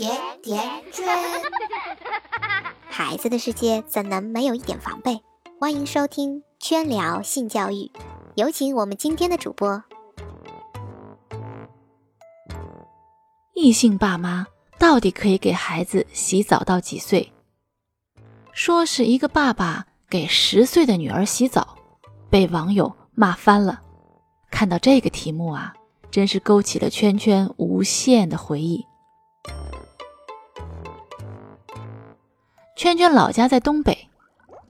甜甜圈，孩子的世界怎能没有一点防备？欢迎收听圈聊性教育，有请我们今天的主播。异性爸妈到底可以给孩子洗澡到几岁？说是一个爸爸给十岁的女儿洗澡，被网友骂翻了。看到这个题目啊，真是勾起了圈圈无限的回忆。圈圈老家在东北，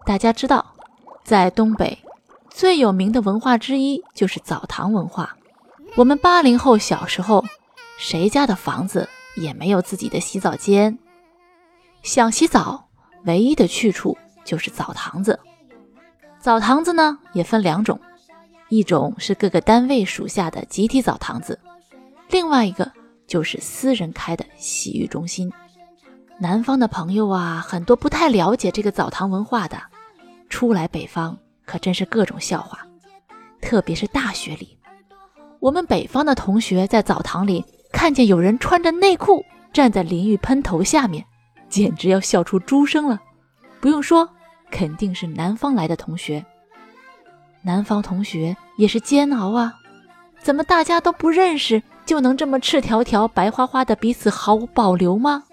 大家知道，在东北最有名的文化之一就是澡堂文化。我们八零后小时候，谁家的房子也没有自己的洗澡间，想洗澡唯一的去处就是澡堂子。澡堂子呢也分两种，一种是各个单位属下的集体澡堂子，另外一个就是私人开的洗浴中心。南方的朋友啊，很多不太了解这个澡堂文化的，初来北方可真是各种笑话。特别是大学里，我们北方的同学在澡堂里看见有人穿着内裤站在淋浴喷头下面，简直要笑出猪声了。不用说，肯定是南方来的同学。南方同学也是煎熬啊，怎么大家都不认识，就能这么赤条条、白花花的彼此毫无保留吗？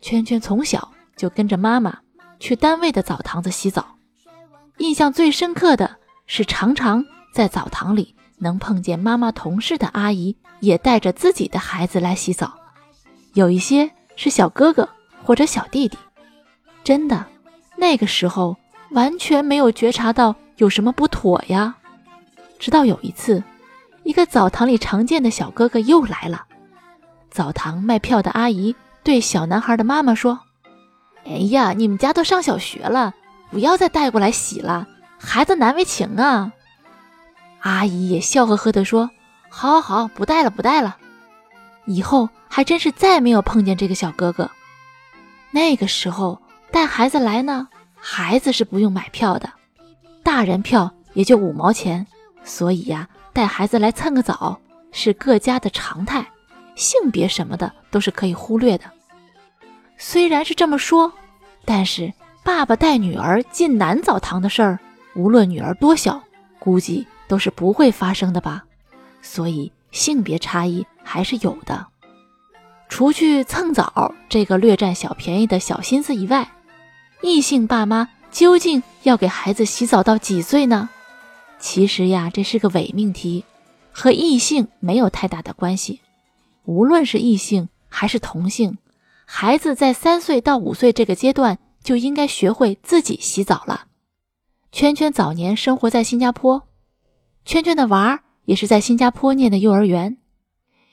圈圈从小就跟着妈妈去单位的澡堂子洗澡，印象最深刻的是常常在澡堂里能碰见妈妈同事的阿姨也带着自己的孩子来洗澡，有一些是小哥哥或者小弟弟。真的，那个时候完全没有觉察到有什么不妥呀。直到有一次，一个澡堂里常见的小哥哥又来了，澡堂卖票的阿姨。对小男孩的妈妈说：“哎呀，你们家都上小学了，不要再带过来洗了，孩子难为情啊。”阿姨也笑呵呵地说：“好，好，好，不带了，不带了。”以后还真是再没有碰见这个小哥哥。那个时候带孩子来呢，孩子是不用买票的，大人票也就五毛钱，所以呀，带孩子来蹭个澡是各家的常态，性别什么的都是可以忽略的。虽然是这么说，但是爸爸带女儿进男澡堂的事儿，无论女儿多小，估计都是不会发生的吧。所以性别差异还是有的。除去蹭澡这个略占小便宜的小心思以外，异性爸妈究竟要给孩子洗澡到几岁呢？其实呀，这是个伪命题，和异性没有太大的关系。无论是异性还是同性。孩子在三岁到五岁这个阶段就应该学会自己洗澡了。圈圈早年生活在新加坡，圈圈的娃儿也是在新加坡念的幼儿园。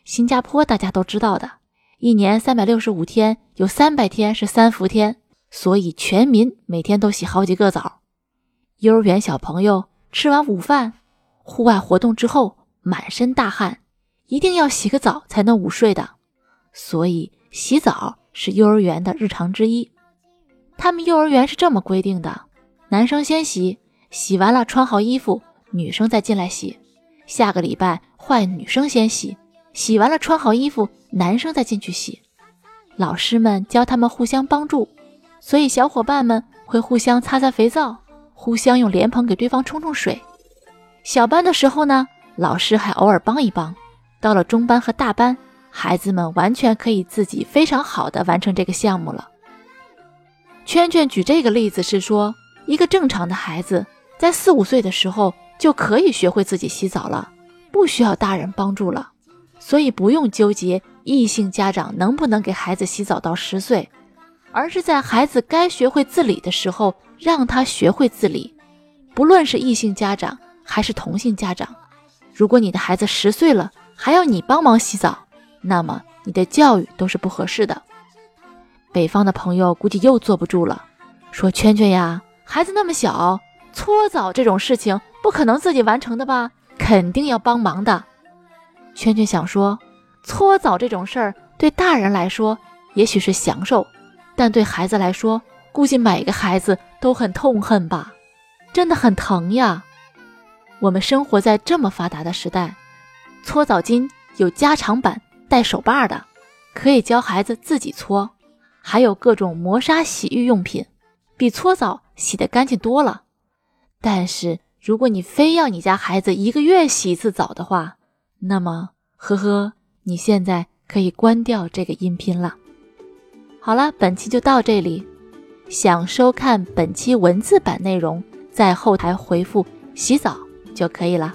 新加坡大家都知道的，一年三百六十五天，有三百天是三伏天，所以全民每天都洗好几个澡。幼儿园小朋友吃完午饭，户外活动之后满身大汗，一定要洗个澡才能午睡的，所以洗澡。是幼儿园的日常之一，他们幼儿园是这么规定的：男生先洗，洗完了穿好衣服，女生再进来洗。下个礼拜换女生先洗，洗完了穿好衣服，男生再进去洗。老师们教他们互相帮助，所以小伙伴们会互相擦擦肥皂，互相用莲蓬给对方冲冲水。小班的时候呢，老师还偶尔帮一帮。到了中班和大班。孩子们完全可以自己非常好的完成这个项目了。圈圈举这个例子是说，一个正常的孩子在四五岁的时候就可以学会自己洗澡了，不需要大人帮助了，所以不用纠结异性家长能不能给孩子洗澡到十岁，而是在孩子该学会自理的时候让他学会自理。不论是异性家长还是同性家长，如果你的孩子十岁了还要你帮忙洗澡，那么你的教育都是不合适的。北方的朋友估计又坐不住了，说：“圈圈呀，孩子那么小，搓澡这种事情不可能自己完成的吧？肯定要帮忙的。”圈圈想说，搓澡这种事儿对大人来说也许是享受，但对孩子来说，估计每个孩子都很痛恨吧？真的很疼呀！我们生活在这么发达的时代，搓澡巾有加长版。带手把的，可以教孩子自己搓，还有各种磨砂洗浴用品，比搓澡洗得干净多了。但是如果你非要你家孩子一个月洗一次澡的话，那么，呵呵，你现在可以关掉这个音频了。好了，本期就到这里。想收看本期文字版内容，在后台回复“洗澡”就可以了。